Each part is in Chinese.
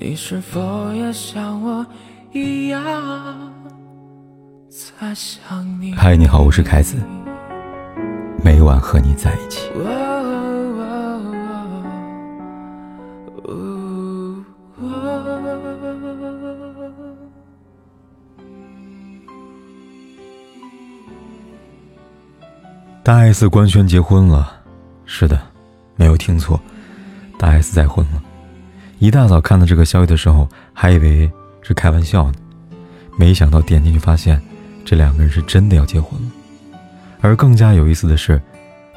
你是否也像我一样在想你？嗨，你好，我是凯子，每晚和你在一起。大 S 官宣结婚了，是的，没有听错，大 S 再婚了。一大早看到这个消息的时候，还以为是开玩笑呢，没想到点进去发现，这两个人是真的要结婚了。而更加有意思的是，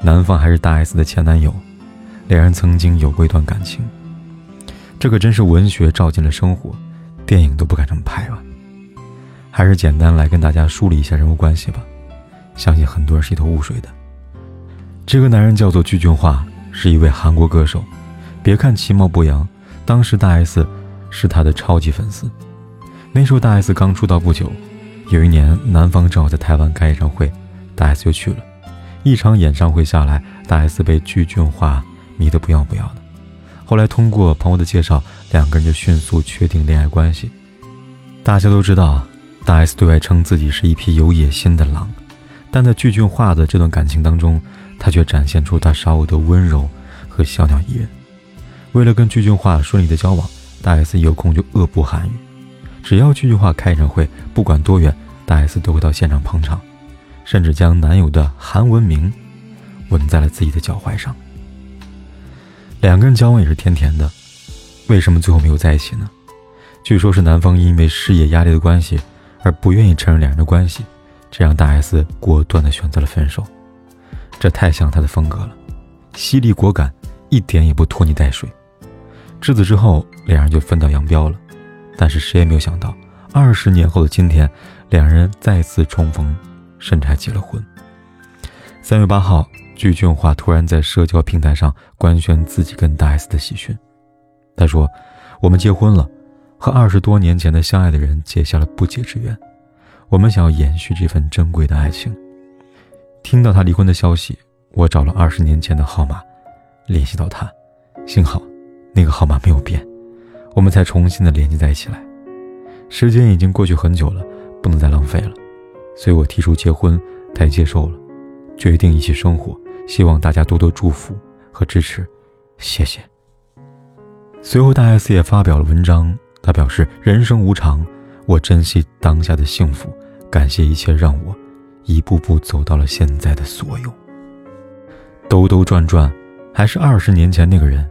男方还是大 S 的前男友，两人曾经有过一段感情。这可真是文学照进了生活，电影都不敢这么拍啊！还是简单来跟大家梳理一下人物关系吧，相信很多人是一头雾水的。这个男人叫做具俊晖，是一位韩国歌手，别看其貌不扬。当时大 S 是他的超级粉丝，那时候大 S 刚出道不久，有一年男方正好在台湾开演唱会，大 S 就去了。一场演唱会下来，大 S 被具俊化迷得不要不要的。后来通过朋友的介绍，两个人就迅速确定恋爱关系。大家都知道，大 S 对外称自己是一匹有野心的狼，但在具俊化的这段感情当中，他却展现出他少有的温柔和小鸟依人。为了跟具俊晔顺利的交往，大 S 有空就恶补韩语。只要具俊晔开演唱会，不管多远，大 S 都会到现场捧场，甚至将男友的韩文名纹在了自己的脚踝上。两个人交往也是甜甜的，为什么最后没有在一起呢？据说，是男方因为事业压力的关系而不愿意承认两人的关系，这让大 S 果断的选择了分手。这太像他的风格了，犀利果敢，一点也不拖泥带水。至此之后，两人就分道扬镳了。但是谁也没有想到，二十年后的今天，两人再次重逢，甚至还结了婚。三月八号，具俊华突然在社交平台上官宣自己跟大 S 的喜讯。他说：“我们结婚了，和二十多年前的相爱的人结下了不解之缘。我们想要延续这份珍贵的爱情。”听到他离婚的消息，我找了二十年前的号码，联系到他，幸好。那个号码没有变，我们才重新的连接在一起来。时间已经过去很久了，不能再浪费了，所以我提出结婚，他也接受了，决定一起生活。希望大家多多祝福和支持，谢谢。随后，大 S 也发表了文章，他表示：“人生无常，我珍惜当下的幸福，感谢一切让我一步步走到了现在的所有。”兜兜转转，还是二十年前那个人。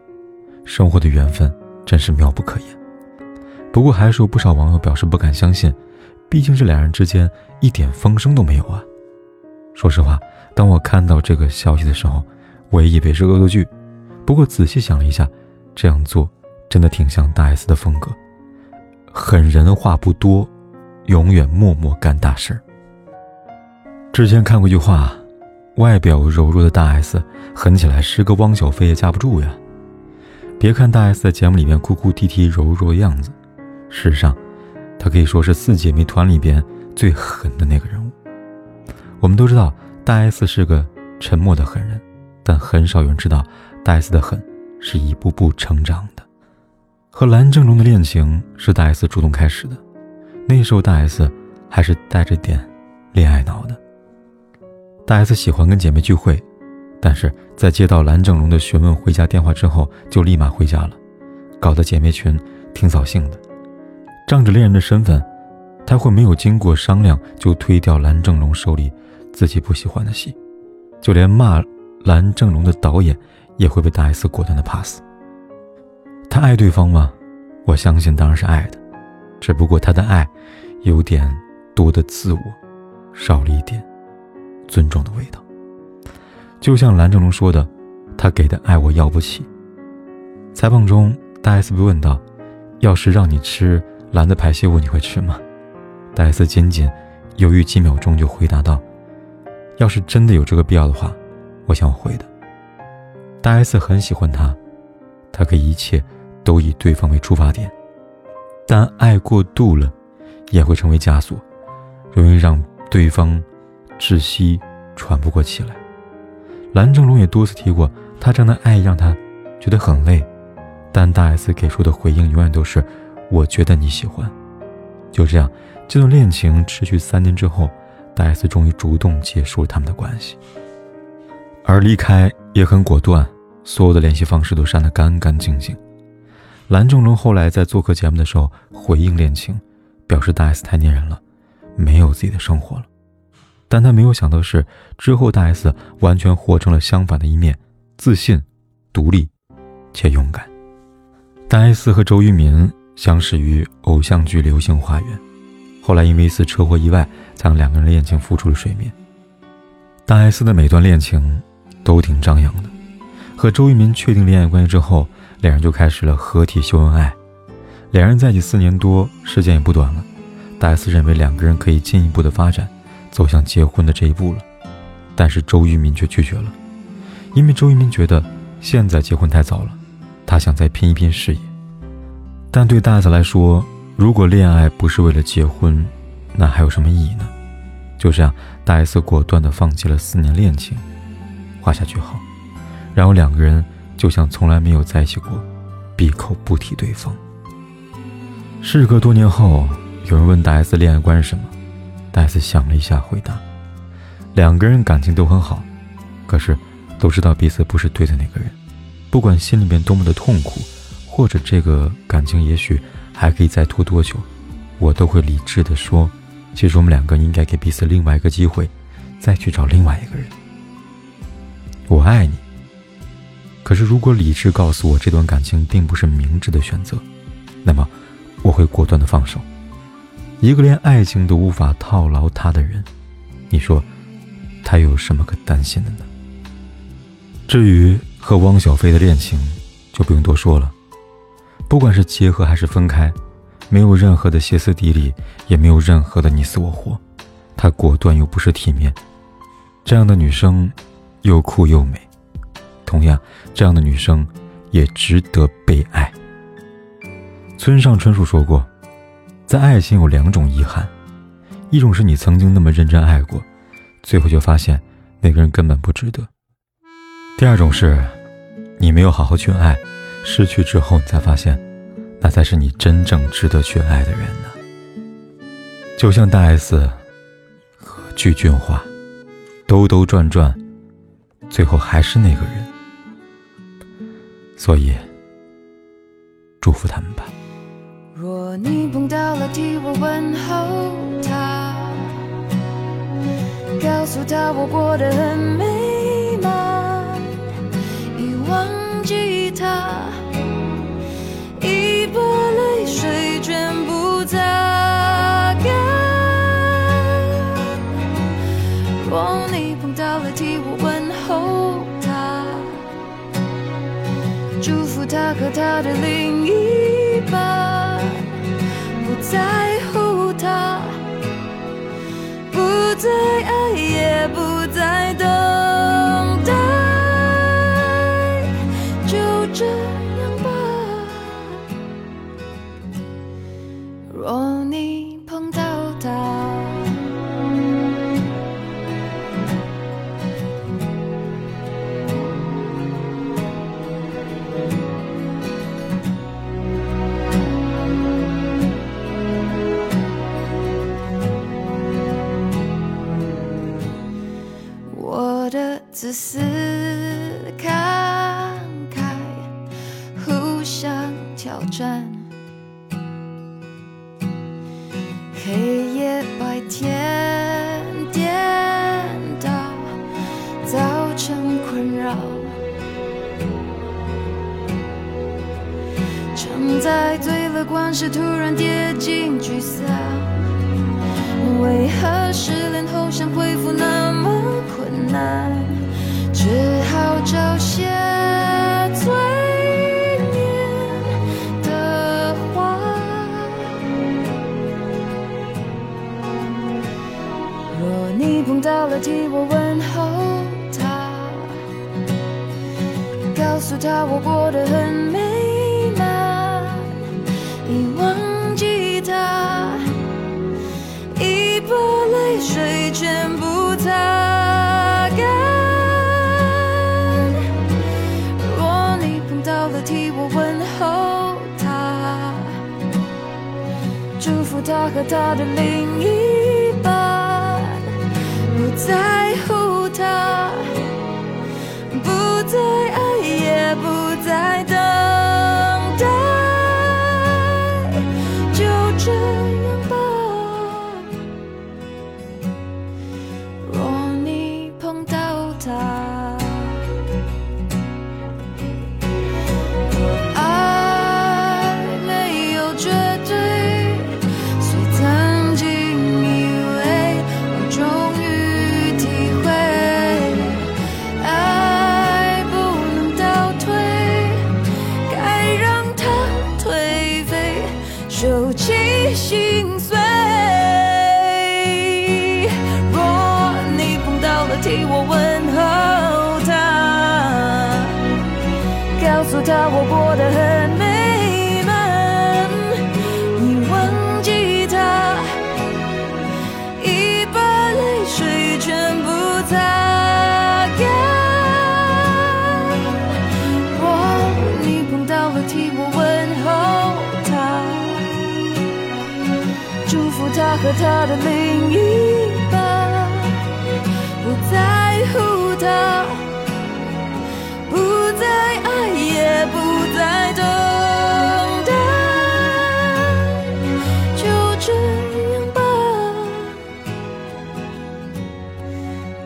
生活的缘分真是妙不可言，不过还是有不少网友表示不敢相信，毕竟这两人之间一点风声都没有啊。说实话，当我看到这个消息的时候，我也以为是恶作剧。不过仔细想了一下，这样做真的挺像大 S 的风格，狠人话不多，永远默默干大事。之前看过一句话，外表柔弱的大 S，狠起来十个汪小菲也架不住呀。别看大 S 在节目里面哭哭啼啼、柔弱的样子，事实上，她可以说是四姐妹团里边最狠的那个人物。我们都知道大 S 是个沉默的狠人，但很少有人知道大 S 的狠是一步步成长的。和蓝正龙的恋情是大 S 主动开始的，那时候大 S 还是带着点恋爱脑的。大 S 喜欢跟姐妹聚会。但是在接到蓝正龙的询问回家电话之后，就立马回家了，搞得姐妹群挺扫兴的。仗着恋人的身份，他会没有经过商量就推掉蓝正龙手里自己不喜欢的戏，就连骂蓝正龙的导演也会被大 S 果断的 pass。他爱对方吗？我相信当然是爱的，只不过他的爱有点多的自我，少了一点尊重的味道。就像蓝正龙说的，他给的爱我要不起。采访中，大 S 被问到：“要是让你吃蓝的排泄物，你会吃吗？”大 S 仅仅犹豫几秒钟就回答道：“要是真的有这个必要的话，我想我会的。”大 S 很喜欢他，他可以一切都以对方为出发点，但爱过度了，也会成为枷锁，容易让对方窒息、喘不过气来。蓝正龙也多次提过，他这样的爱让他觉得很累，但大 S 给出的回应永远都是“我觉得你喜欢”。就这样，这段恋情持续三年之后，大 S 终于主动结束了他们的关系，而离开也很果断，所有的联系方式都删得干干净净。蓝正龙后来在做客节目的时候回应恋情，表示大 S 太粘人了，没有自己的生活了。但他没有想到的是，之后大 S 完全活成了相反的一面，自信、独立且勇敢。大 S 和周渝民相识于偶像剧《流星花园》，后来因为一次车祸意外，才让两个人的恋情浮出了水面。大 S 的每段恋情都挺张扬的，和周渝民确定恋爱关系之后。两人就开始了合体秀恩爱，两人在一起四年多，时间也不短了。大 S 认为两个人可以进一步的发展，走向结婚的这一步了，但是周渝民却拒绝了，因为周渝民觉得现在结婚太早了，他想再拼一拼事业。但对大 S 来说，如果恋爱不是为了结婚，那还有什么意义呢？就这样，大 S 果断地放弃了四年恋情，画下句号，然后两个人。就像从来没有在一起过，闭口不提对方。事隔多年后，有人问大 S 恋爱观是什么，戴斯想了一下，回答：两个人感情都很好，可是都知道彼此不是对的那个人。不管心里面多么的痛苦，或者这个感情也许还可以再拖多久，我都会理智的说，其实我们两个应该给彼此另外一个机会，再去找另外一个人。我爱你。可是，如果理智告诉我这段感情并不是明智的选择，那么我会果断的放手。一个连爱情都无法套牢他的人，你说他有什么可担心的呢？至于和汪小菲的恋情，就不用多说了。不管是结合还是分开，没有任何的歇斯底里，也没有任何的你死我活，他果断又不失体面。这样的女生，又酷又美。同样，这样的女生也值得被爱。村上春树说过，在爱情有两种遗憾，一种是你曾经那么认真爱过，最后却发现那个人根本不值得；第二种是，你没有好好去爱，失去之后你才发现，那才是你真正值得去爱的人呢。就像大 S 和具俊华，兜兜转转，最后还是那个人。所以，祝福他们吧。你碰到了，替我问候他，告诉他我过得很美满，已忘记他，已把泪水全部擦干。若你碰到了，替我问候他。祝福他和他的另一再爱，也不战，黑夜白天颠倒，造成困扰。常在最乐观时突然跌进沮丧，为何失恋后想恢复那么困难？替我问候他，告诉他我过得很美满，已忘记他，已把泪水全部擦干。若你碰到了，替我问候他，祝福他和他的另一。在乎他，诉他我过得很美满，你忘记他，已把泪水全部擦干。若你碰到了，替我问候他，祝福他和他的另一半，不在乎他。等待就这样吧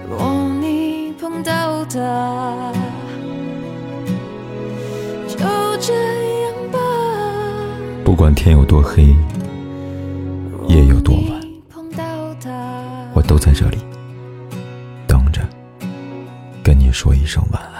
若你碰到他就这样吧不管天有多黑夜有多晚我都在这里等着跟你说一声晚安。